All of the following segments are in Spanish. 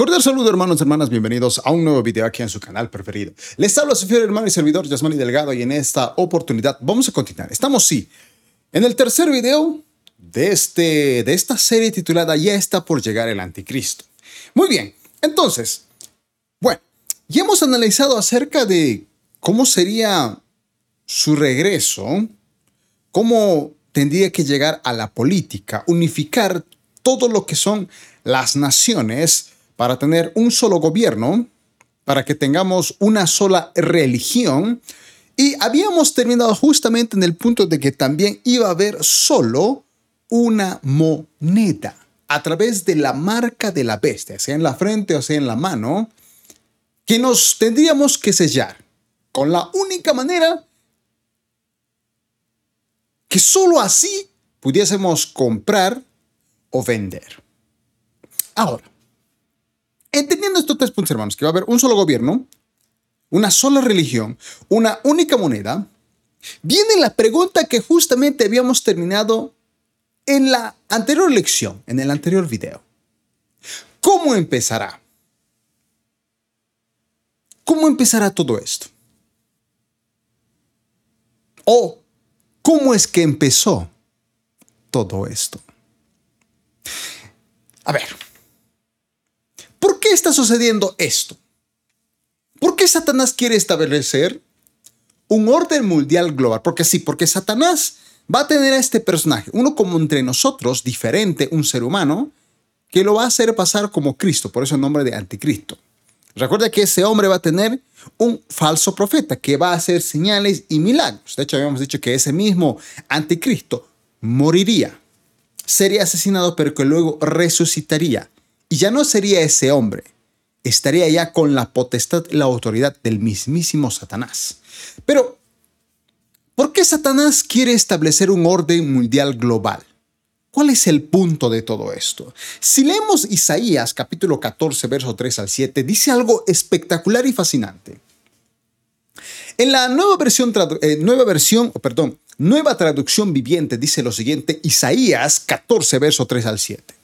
Cordial saludo hermanos y hermanas, bienvenidos a un nuevo video aquí en su canal preferido. Les hablo a su fiel hermano y servidor Yasmani Delgado y en esta oportunidad vamos a continuar. Estamos sí, en el tercer video de, este, de esta serie titulada Ya está por llegar el anticristo. Muy bien, entonces, bueno, ya hemos analizado acerca de cómo sería su regreso, cómo tendría que llegar a la política, unificar todo lo que son las naciones para tener un solo gobierno, para que tengamos una sola religión. Y habíamos terminado justamente en el punto de que también iba a haber solo una moneda a través de la marca de la bestia, sea en la frente o sea en la mano, que nos tendríamos que sellar con la única manera que solo así pudiésemos comprar o vender. Ahora, entendiendo estos tres puntos, hermanos, que va a haber un solo gobierno, una sola religión, una única moneda, viene la pregunta que justamente habíamos terminado en la anterior lección, en el anterior video. ¿Cómo empezará? ¿Cómo empezará todo esto? ¿O cómo es que empezó todo esto? A ver, ¿por qué está sucediendo esto? ¿Por qué Satanás quiere establecer un orden mundial global? Porque sí, porque Satanás va a tener a este personaje, uno como entre nosotros, diferente, un ser humano, que lo va a hacer pasar como Cristo, por eso el nombre de anticristo. Recuerda que ese hombre va a tener un falso profeta que va a hacer señales y milagros. De hecho, habíamos dicho que ese mismo anticristo moriría sería asesinado, pero que luego resucitaría. Y ya no sería ese hombre, estaría ya con la potestad la autoridad del mismísimo Satanás. Pero, ¿por qué Satanás quiere establecer un orden mundial global? ¿Cuál es el punto de todo esto? Si leemos Isaías capítulo 14, verso 3 al 7, dice algo espectacular y fascinante. En la nueva versión, eh, nueva versión, perdón, Nueva traducción viviente dice lo siguiente, Isaías 14, verso 3 al 7.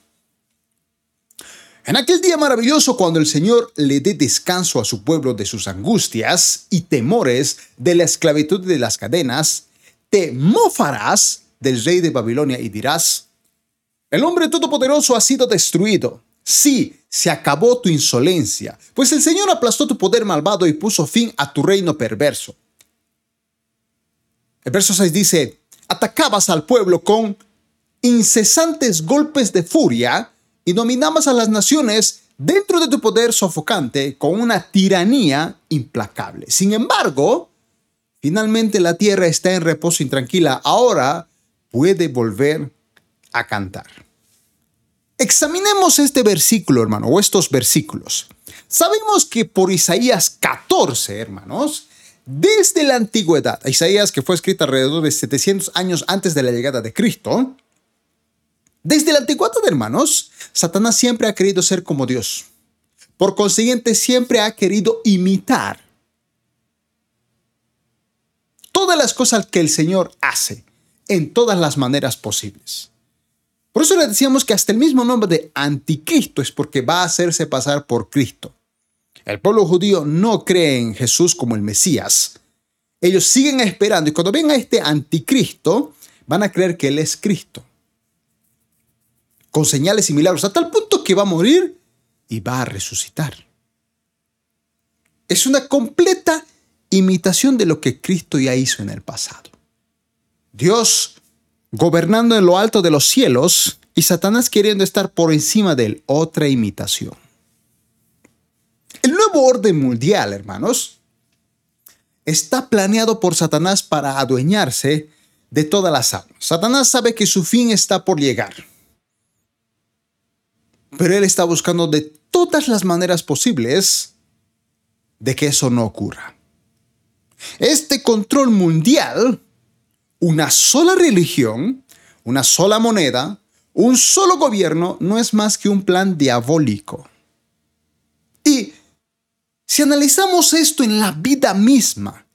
En aquel día maravilloso cuando el Señor le dé descanso a su pueblo de sus angustias y temores de la esclavitud de las cadenas, te mofarás del rey de Babilonia y dirás, el hombre todopoderoso ha sido destruido. Sí, se acabó tu insolencia, pues el Señor aplastó tu poder malvado y puso fin a tu reino perverso. El verso 6 dice, atacabas al pueblo con incesantes golpes de furia y dominabas a las naciones dentro de tu poder sofocante con una tiranía implacable. Sin embargo, finalmente la tierra está en reposo intranquila. Ahora puede volver a cantar. Examinemos este versículo, hermano, o estos versículos. Sabemos que por Isaías 14, hermanos, desde la antigüedad, Isaías, que fue escrita alrededor de 700 años antes de la llegada de Cristo, desde la antigüedad, hermanos, Satanás siempre ha querido ser como Dios. Por consiguiente, siempre ha querido imitar todas las cosas que el Señor hace en todas las maneras posibles. Por eso le decíamos que hasta el mismo nombre de anticristo es porque va a hacerse pasar por Cristo. El pueblo judío no cree en Jesús como el Mesías. Ellos siguen esperando y cuando ven a este anticristo, van a creer que Él es Cristo. Con señales y milagros, a tal punto que va a morir y va a resucitar. Es una completa imitación de lo que Cristo ya hizo en el pasado. Dios gobernando en lo alto de los cielos y Satanás queriendo estar por encima de él, otra imitación. El nuevo orden mundial, hermanos, está planeado por Satanás para adueñarse de todas las almas. Satanás sabe que su fin está por llegar. Pero él está buscando de todas las maneras posibles de que eso no ocurra. Este control mundial, una sola religión, una sola moneda, un solo gobierno, no es más que un plan diabólico. Y si analizamos esto en la vida misma,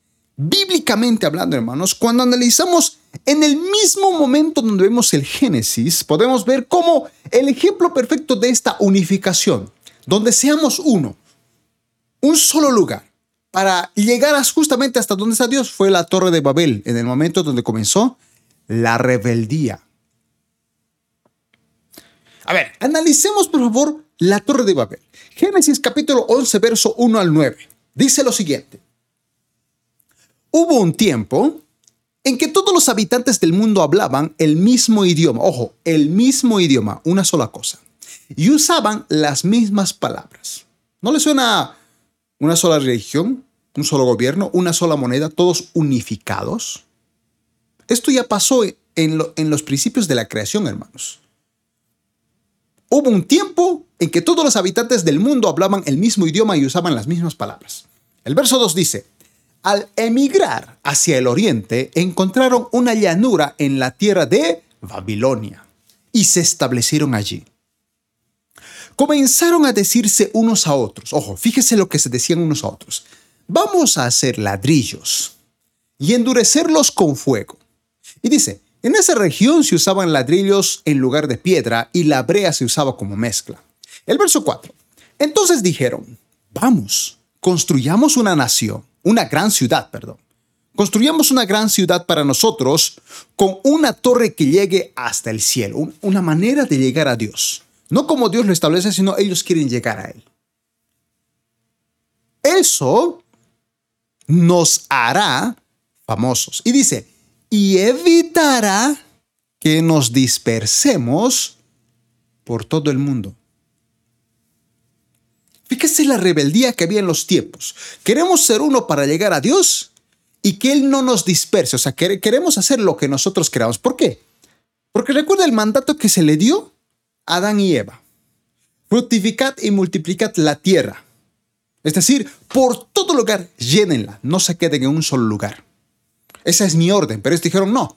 bíblicamente hablando, hermanos, cuando analizamos en el mismo momento donde vemos el Génesis, podemos ver cómo el ejemplo perfecto de esta unificación donde seamos uno, un solo lugar, para llegar justamente hasta donde está Dios, fue la Torre de Babel, en el momento donde comenzó la rebeldía. A ver, analicemos por favor la Torre de Babel. Génesis capítulo 11, verso 1 al 9. Dice lo siguiente. Hubo un tiempo en que todos los habitantes del mundo hablaban el mismo idioma, ojo, el mismo idioma, una sola cosa, y usaban las mismas palabras. ¿No le suena una sola religión, un solo gobierno, una sola moneda, todos unificados? Esto ya pasó en, en los principios de la creación, hermanos. Hubo un tiempo en que todos los habitantes del mundo hablaban el mismo idioma y usaban las mismas palabras. El verso 2 dice, al emigrar hacia el oriente, encontraron una llanura en la tierra de Babilonia y se establecieron allí. Comenzaron a decirse unos a otros, ojo, fíjese lo que se decían unos a otros, vamos a hacer ladrillos y endurecerlos con fuego. Y dice, en esa región se usaban ladrillos en lugar de piedra y la brea se usaba como mezcla. El verso 4. Entonces dijeron, vamos, construyamos una nación una gran ciudad, perdón. Construyamos una gran ciudad para nosotros con una torre que llegue hasta el cielo, una manera de llegar a Dios. No como Dios lo establece, sino ellos quieren llegar a Él. Eso nos hará famosos. Y dice, y evitará que nos dispersemos por todo el mundo. Fíjese la rebeldía que había en los tiempos. Queremos ser uno para llegar a Dios y que Él no nos disperse. O sea, queremos hacer lo que nosotros queramos. ¿Por qué? Porque recuerda el mandato que se le dio a Adán y Eva. Fructificad y multiplicad la tierra. Es decir, por todo lugar llénenla, no se queden en un solo lugar. Esa es mi orden, pero ellos dijeron no.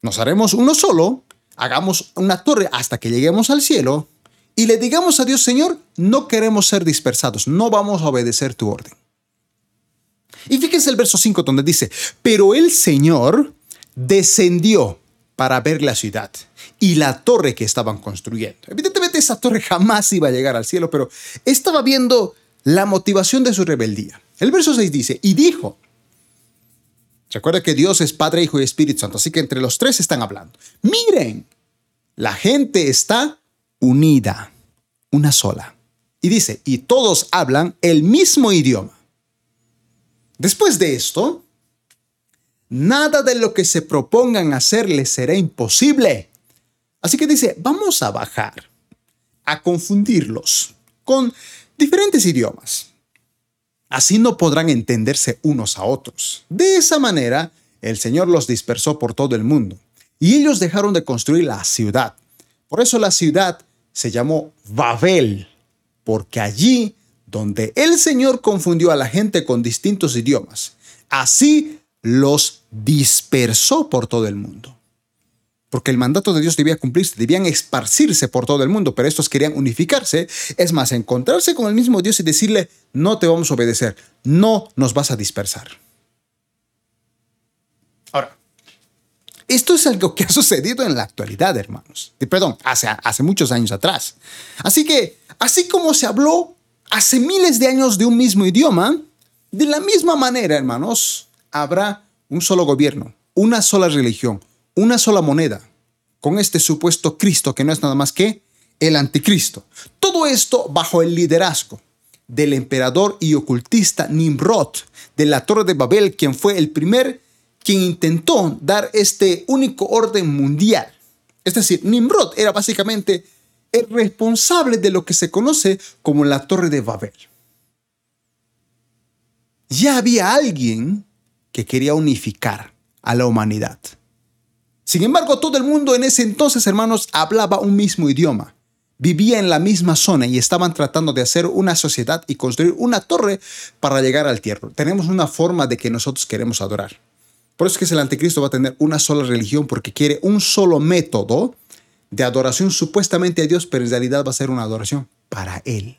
Nos haremos uno solo, hagamos una torre hasta que lleguemos al cielo y le digamos a Dios, Señor, no queremos ser dispersados, no vamos a obedecer tu orden. Y fíjense el verso 5 donde dice, pero el Señor descendió para ver la ciudad y la torre que estaban construyendo. Evidentemente esa torre jamás iba a llegar al cielo, pero estaba viendo la motivación de su rebeldía. El verso 6 dice, y dijo, recuerda que Dios es Padre, Hijo y Espíritu Santo, así que entre los tres están hablando. Miren, la gente está unida, una sola. Y dice, y todos hablan el mismo idioma. Después de esto, nada de lo que se propongan hacer les será imposible. Así que dice, vamos a bajar, a confundirlos con diferentes idiomas. Así no podrán entenderse unos a otros. De esa manera, el Señor los dispersó por todo el mundo y ellos dejaron de construir la ciudad. Por eso la ciudad se llamó Babel, porque allí donde el Señor confundió a la gente con distintos idiomas, así los dispersó por todo el mundo. Porque el mandato de Dios debía cumplirse, debían esparcirse por todo el mundo, pero estos querían unificarse, es más, encontrarse con el mismo Dios y decirle, no te vamos a obedecer, no nos vas a dispersar. Ahora, esto es algo que ha sucedido en la actualidad, hermanos. Perdón, hace, muchos años atrás. Así que, así como se habló hace miles de años de un mismo idioma, de la misma manera, hermanos, habrá un solo gobierno, una sola religión, una sola moneda, con este supuesto Cristo que no es nada más que el anticristo. Todo esto bajo el liderazgo del emperador y ocultista Nimrod de la Torre de Babel, quien fue el primer quien intentó dar este único orden mundial. Es decir, Nimrod era básicamente el responsable de lo que se conoce como la Torre de Babel. Ya había alguien que quería unificar a la humanidad. Sin embargo, todo el mundo en ese entonces, hermanos, hablaba un mismo idioma, vivía en la misma zona y estaban tratando de hacer una sociedad y construir una torre para llegar al tierra. Tenemos una forma de que nosotros queremos adorar. Por eso es que el anticristo va a tener una sola religión porque quiere un solo método de adoración supuestamente a Dios, pero en realidad va a ser una adoración para Él.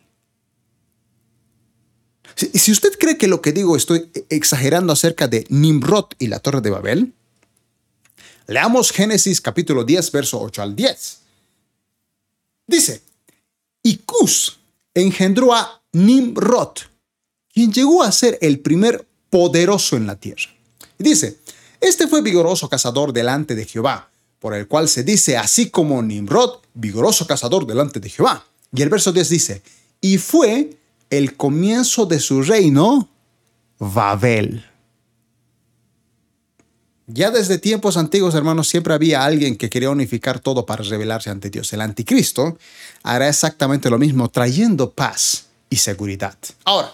Si, si usted cree que lo que digo estoy exagerando acerca de Nimrod y la torre de Babel, leamos Génesis capítulo 10, verso 8 al 10. Dice, y Cus engendró a Nimrod, quien llegó a ser el primer poderoso en la tierra. Y dice, este fue vigoroso cazador delante de Jehová, por el cual se dice, así como Nimrod, vigoroso cazador delante de Jehová. Y el verso 10 dice, y fue el comienzo de su reino Babel. Ya desde tiempos antiguos, hermanos, siempre había alguien que quería unificar todo para rebelarse ante Dios. El anticristo hará exactamente lo mismo, trayendo paz y seguridad. Ahora,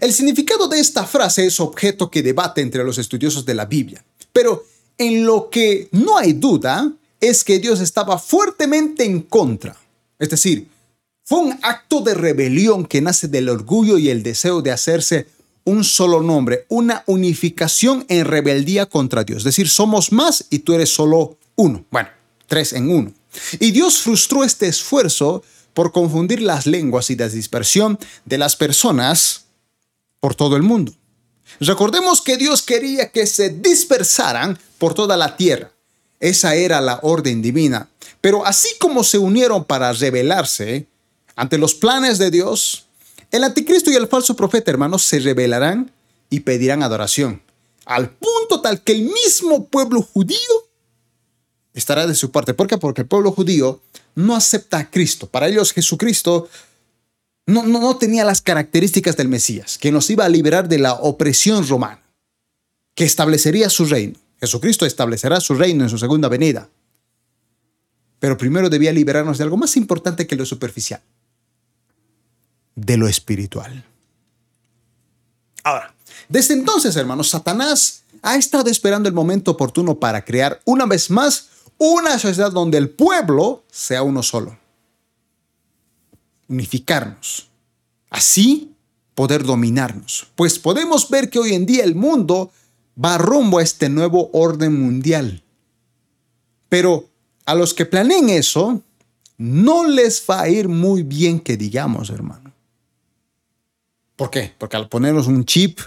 el significado de esta frase es objeto que debate entre los estudiosos de la Biblia, pero en lo que no hay duda es que Dios estaba fuertemente en contra. Es decir, fue un acto de rebelión que nace del orgullo y el deseo de hacerse un solo nombre, una unificación en rebeldía contra Dios. Es decir, somos más y tú eres solo uno. Bueno, tres en uno. Y Dios frustró este esfuerzo por confundir las lenguas y la dispersión de las personas por todo el mundo. Recordemos que Dios quería que se dispersaran por toda la tierra. Esa era la orden divina. Pero así como se unieron para rebelarse, ante los planes de Dios, el anticristo y el falso profeta, hermanos, se rebelarán y pedirán adoración, al punto tal que el mismo pueblo judío estará de su parte. ¿Por qué? Porque el pueblo judío no acepta a Cristo. Para ellos Jesucristo no, tenía las características del Mesías, que nos iba a liberar de la opresión romana, que establecería su reino. Jesucristo establecerá su reino en su segunda venida. Pero primero debía liberarnos de algo más importante que lo superficial, de lo espiritual. Ahora, desde entonces, hermanos, Satanás ha estado esperando el momento oportuno para crear una vez más una sociedad donde el pueblo sea uno solo. Unificarnos. Así poder dominarnos. Pues podemos ver que hoy en día el mundo va rumbo a este nuevo orden mundial. Pero a los que planeen eso, no les va a ir muy bien que digamos, hermano. ¿Por qué? Porque al ponernos un chip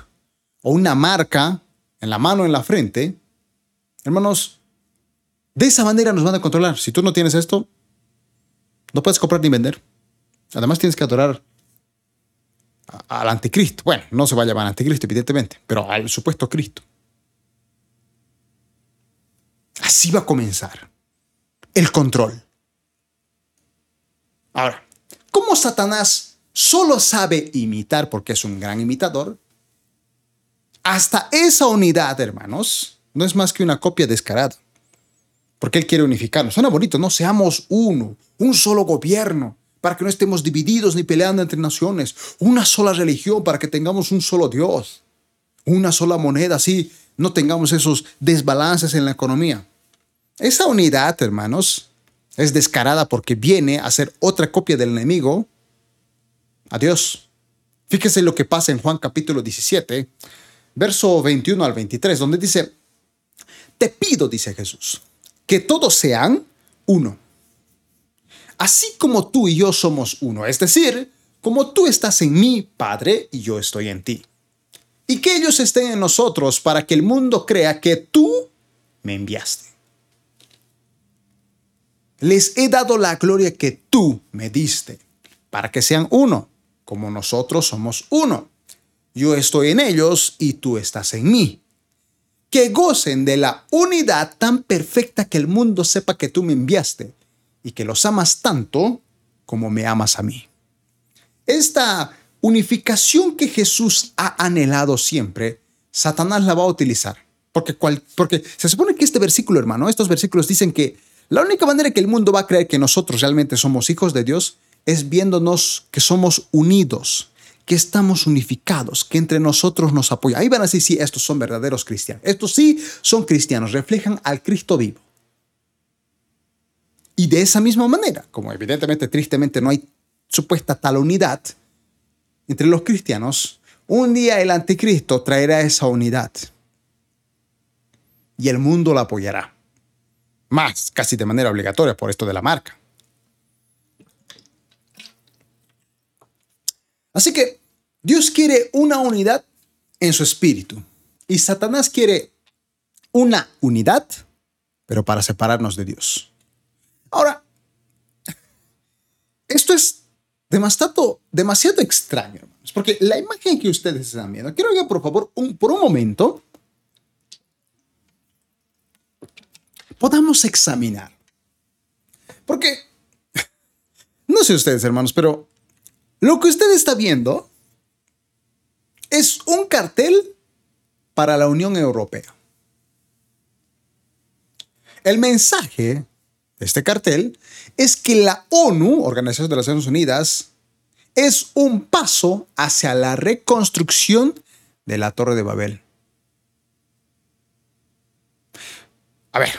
o una marca en la mano, en la frente, hermanos, de esa manera nos van a controlar. Si tú no tienes esto, no puedes comprar ni vender. Además tienes que adorar al anticristo. Bueno, no se va a llamar anticristo, evidentemente, pero al supuesto Cristo. Así va a comenzar el control. Ahora, ¿cómo Satanás solo sabe imitar porque es un gran imitador, hasta esa unidad, hermanos, no es más que una copia descarada. Porque Él quiere unificarnos. Suena bonito, no seamos uno, un solo gobierno, para que no estemos divididos ni peleando entre naciones, una sola religión para que tengamos un solo Dios, una sola moneda, así no tengamos esos desbalances en la economía. Esa unidad, hermanos, es descarada porque viene a ser otra copia del enemigo Adiós. Fíjese lo que pasa en Juan capítulo 17, verso 21 al 23, donde dice, te pido, dice Jesús, que todos sean uno. Así como tú y yo somos uno, es decir, como tú estás en mí, Padre, y yo estoy en ti. Y que ellos estén en nosotros para que el mundo crea que tú me enviaste. Les he dado la gloria que tú me diste, para que sean uno como nosotros somos uno. Yo estoy en ellos y tú estás en mí. Que gocen de la unidad tan perfecta que el mundo sepa que tú me enviaste y que los amas tanto como me amas a mí. Esta unificación que Jesús ha anhelado siempre, Satanás la va a utilizar. Porque, se supone que este versículo, hermano, estos versículos dicen que la única manera que el mundo va a creer que nosotros realmente somos hijos de Dios es viéndonos que somos unidos, que estamos unificados, que entre nosotros nos apoya. Ahí van a decir, sí, estos son verdaderos cristianos. Estos sí son cristianos, reflejan al Cristo vivo. Y de esa misma manera, como evidentemente, tristemente, no hay supuesta tal unidad entre los cristianos, un día el anticristo traerá esa unidad. Y el mundo la apoyará. Más, casi de manera obligatoria por esto de la marca. Así que Dios quiere una unidad en su espíritu y Satanás quiere una unidad, pero para separarnos de Dios. Ahora, esto es demasiado, demasiado extraño, hermanos. Porque la imagen que ustedes están viendo, quiero que por favor, por un momento, podamos examinar. Porque, no sé ustedes, hermanos, pero lo que usted está viendo es un cartel para la Unión Europea. El mensaje este cartel es que la ONU, Organización de las Naciones Unidas, es un paso hacia la reconstrucción de la Torre de Babel. A ver,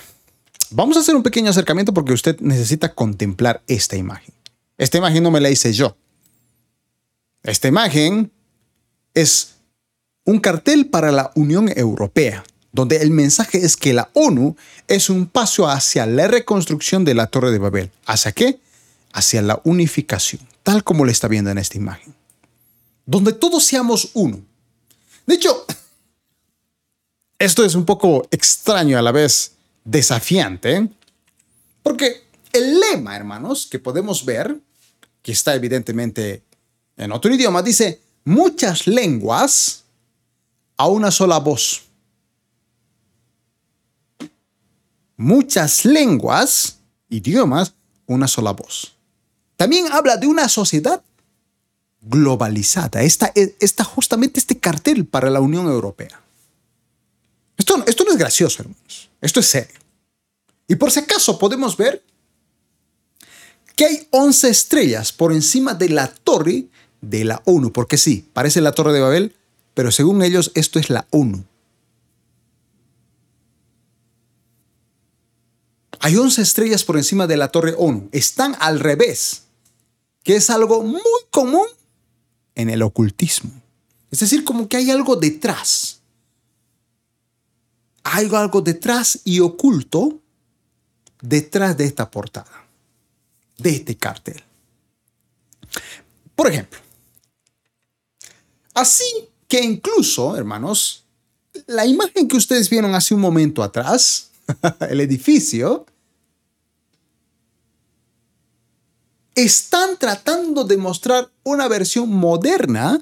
vamos a hacer un pequeño acercamiento porque usted necesita contemplar esta imagen. Esta imagen no me la hice yo. Esta imagen es un cartel para la Unión Europea, donde el mensaje es que la ONU es un paso hacia la reconstrucción de la Torre de Babel. ¿Hacia qué? Hacia la unificación, tal como lo está viendo en esta imagen. Donde todos seamos uno. De hecho, esto es un poco extraño a la vez desafiante, porque el lema, hermanos, que podemos ver, que está evidentemente en otro idioma, dice muchas lenguas a una sola voz. Muchas lenguas, idiomas, una sola voz. También habla de una sociedad globalizada. Está, está justamente este cartel para la Unión Europea. Esto, esto no es gracioso, hermanos. Esto es serio. Y por si acaso podemos ver que hay 11 estrellas por encima de la torre de la ONU, porque sí, parece la torre de Babel, pero según ellos esto es la ONU. Hay 11 estrellas por encima de la torre ONU. Están al revés, que es algo muy común en el ocultismo. Es decir, como que hay algo detrás. Hay algo detrás y oculto detrás de esta portada de este cartel. Por ejemplo, así que incluso, hermanos, la imagen que ustedes vieron hace un momento atrás, el edificio, están tratando de mostrar una versión moderna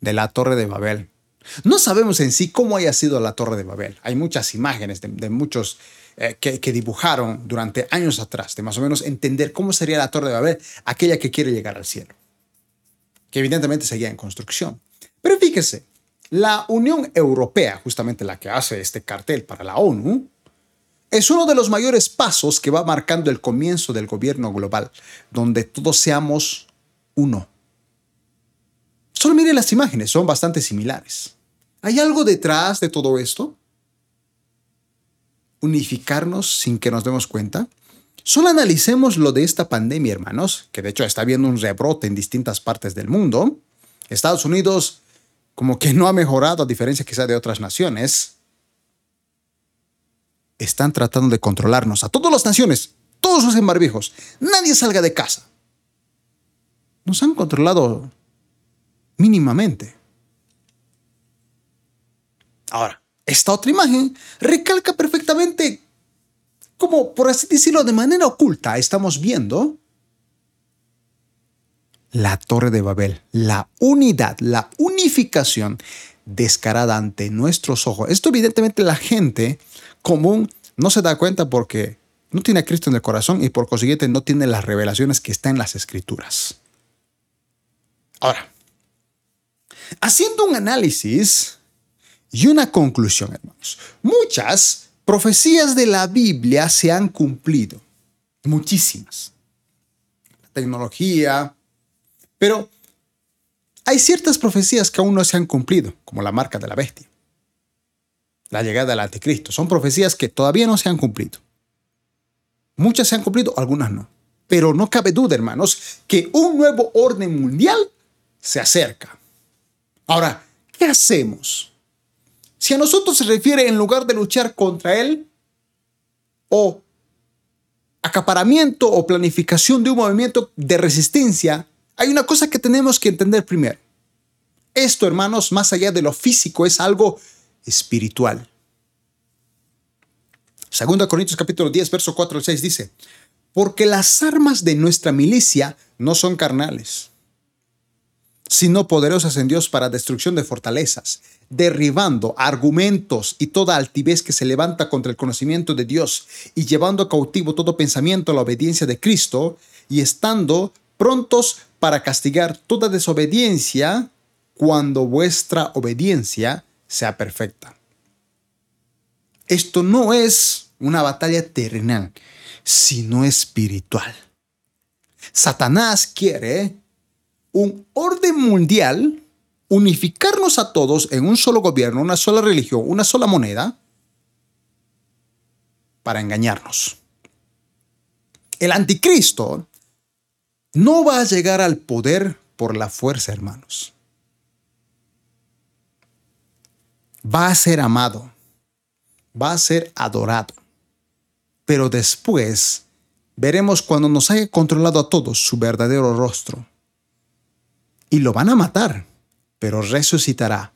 de la Torre de Babel. No sabemos en sí cómo haya sido la Torre de Babel. Hay muchas imágenes de, muchos eh, que, que, dibujaron durante años atrás, de más o menos entender cómo sería la Torre de Babel, aquella que quiere llegar al cielo, que evidentemente seguía en construcción. Pero fíjese, la Unión Europea, justamente la que hace este cartel para la ONU, es uno de los mayores pasos que va marcando el comienzo del gobierno global, donde todos seamos uno. Solo mire las imágenes, son bastante similares. ¿Hay algo detrás de todo esto? ¿Unificarnos sin que nos demos cuenta? Solo analicemos lo de esta pandemia, hermanos, que de hecho está habiendo un rebrote en distintas partes del mundo. Estados Unidos como que no ha mejorado a diferencia quizá de otras naciones. Están tratando de controlarnos a todas las naciones. Todos usen barbijos. Nadie salga de casa. Nos han controlado mínimamente. Ahora, esta otra imagen recalca perfectamente como, por así decirlo, de manera oculta, estamos viendo la torre de Babel, la unidad, la unificación descarada ante nuestros ojos. Esto evidentemente la gente común no se da cuenta porque no tiene a Cristo en el corazón y por consiguiente no tiene las revelaciones que están en las escrituras. Ahora, haciendo un análisis y una conclusión, hermanos. Muchas profecías de la Biblia se han cumplido. Muchísimas. La tecnología. Pero hay ciertas profecías que aún no se han cumplido, como la marca de la bestia. La llegada del anticristo. Son profecías que todavía no se han cumplido. Muchas se han cumplido, algunas no. Pero no cabe duda, hermanos, que un nuevo orden mundial se acerca. Ahora, ¿qué hacemos? Si a nosotros se refiere en lugar de luchar contra él o acaparamiento o planificación de un movimiento de resistencia, hay una cosa que tenemos que entender primero. Esto, hermanos, más allá de lo físico, es algo espiritual. Segunda Corintios capítulo 10, verso 4 al 6 dice, porque las armas de nuestra milicia no son carnales sino poderosas en Dios para destrucción de fortalezas, derribando argumentos y toda altivez que se levanta contra el conocimiento de Dios y llevando cautivo todo pensamiento a la obediencia de Cristo y estando prontos para castigar toda desobediencia cuando vuestra obediencia sea perfecta. Esto no es una batalla terrenal, sino espiritual. Satanás quiere un orden mundial, unificarnos a todos en un solo gobierno, una sola religión, una sola moneda, para engañarnos. El anticristo no va a llegar al poder por la fuerza, hermanos. Va a ser amado, va a ser adorado, pero después veremos cuando nos haya controlado a todos su verdadero rostro y lo van a matar, pero resucitará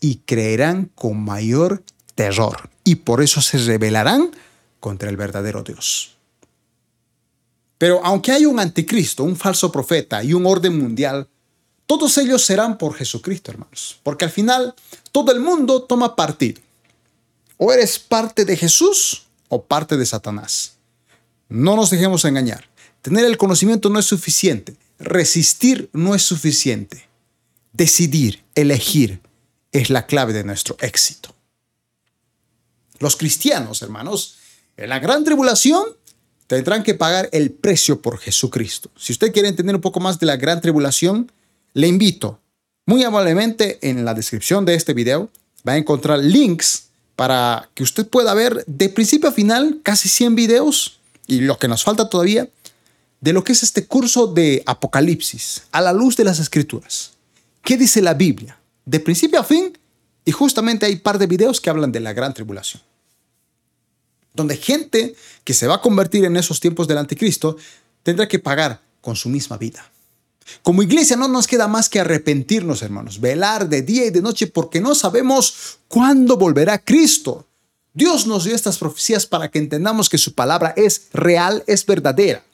y creerán con mayor terror y por eso se rebelarán contra el verdadero Dios. Pero aunque hay un anticristo, un falso profeta y un orden mundial, todos ellos serán por Jesucristo, hermanos, porque al final todo el mundo toma partido. O eres parte de Jesús o parte de Satanás. No nos dejemos engañar. Tener el conocimiento no es suficiente. Resistir no es suficiente. Decidir, elegir, es la clave de nuestro éxito. Los cristianos, hermanos, en la gran tribulación tendrán que pagar el precio por Jesucristo. Si usted quiere entender un poco más de la gran tribulación, le invito muy amablemente en la descripción de este video. Va a encontrar links para que usted pueda ver de principio a final casi 100 videos y lo que nos falta todavía de lo que es este curso de Apocalipsis a la luz de las Escrituras. ¿Qué dice la Biblia? De principio a fin, y justamente hay un par de videos que hablan de la gran tribulación. Donde gente que se va a convertir en esos tiempos del anticristo tendrá que pagar con su misma vida. Como iglesia no nos queda más que arrepentirnos, hermanos, velar de día y de noche porque no sabemos cuándo volverá Cristo. Dios nos dio estas profecías para que entendamos que su palabra es real, es verdadera.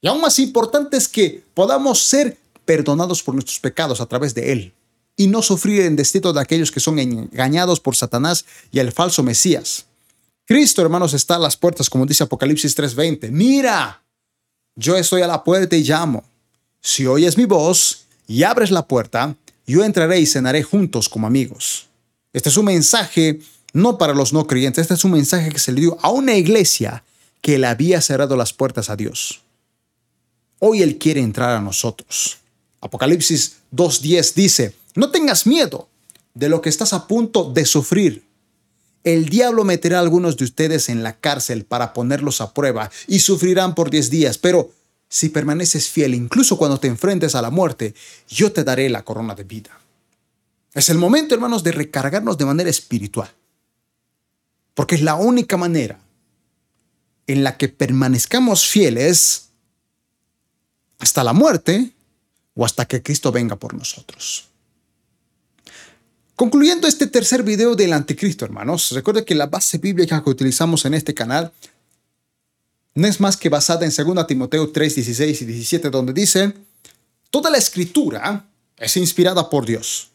Y aún más importante es que podamos ser perdonados por nuestros pecados a través de Él y no sufrir el destino de aquellos que son engañados por Satanás y el falso Mesías. Cristo, hermanos, está a las puertas, como dice Apocalipsis 3:20. Mira, yo estoy a la puerta y llamo. Si oyes mi voz y abres la puerta, yo entraré y cenaré juntos como amigos. Este es un mensaje no para los no creyentes, este es un mensaje que se le dio a una iglesia que le había cerrado las puertas a Dios. Hoy Él quiere entrar a nosotros. Apocalipsis 2.10 dice, no tengas miedo de lo que estás a punto de sufrir. El diablo meterá a algunos de ustedes en la cárcel para ponerlos a prueba y sufrirán por 10 días, pero si permaneces fiel incluso cuando te enfrentes a la muerte, yo te daré la corona de vida. Es el momento, hermanos, de recargarnos de manera espiritual, porque es la única manera en la que permanezcamos fieles hasta la muerte o hasta que Cristo venga por nosotros. Concluyendo este tercer video del anticristo, hermanos, recuerden que la base bíblica que utilizamos en este canal no es más que basada en 2 Timoteo 3, 16 y 17, donde dice, toda la escritura es inspirada por Dios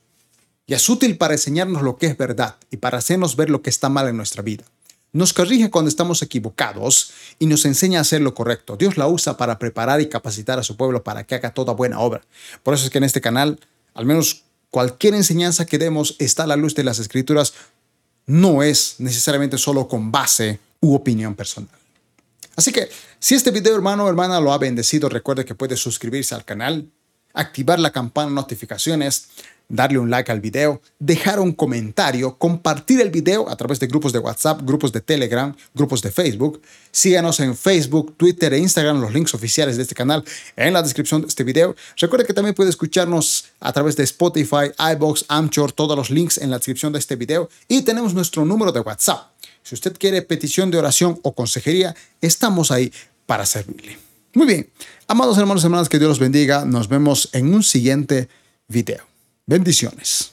y es útil para enseñarnos lo que es verdad y para hacernos ver lo que está mal en nuestra vida nos corrige cuando estamos equivocados y nos enseña a hacer lo correcto. Dios la usa para preparar y capacitar a su pueblo para que haga toda buena obra. Por eso es que en este canal, al menos cualquier enseñanza que demos está a la luz de las escrituras, no es necesariamente solo con base u opinión personal. Así que si este video hermano o hermana lo ha bendecido, recuerde que puede suscribirse al canal, activar la campana de notificaciones, darle un like al video, dejar un comentario, compartir el video a través de grupos de WhatsApp, grupos de Telegram, grupos de Facebook. Síganos en Facebook, Twitter e Instagram, los links oficiales de este canal en la descripción de este video. Recuerda que también puede escucharnos a través de Spotify, iBox, Amchor, todos los links en la descripción de este video. Y tenemos nuestro número de WhatsApp. Si usted quiere petición de oración o consejería, estamos ahí para servirle. Muy bien, amados hermanos y hermanas, que Dios los bendiga. Nos vemos en un siguiente video. Bendiciones.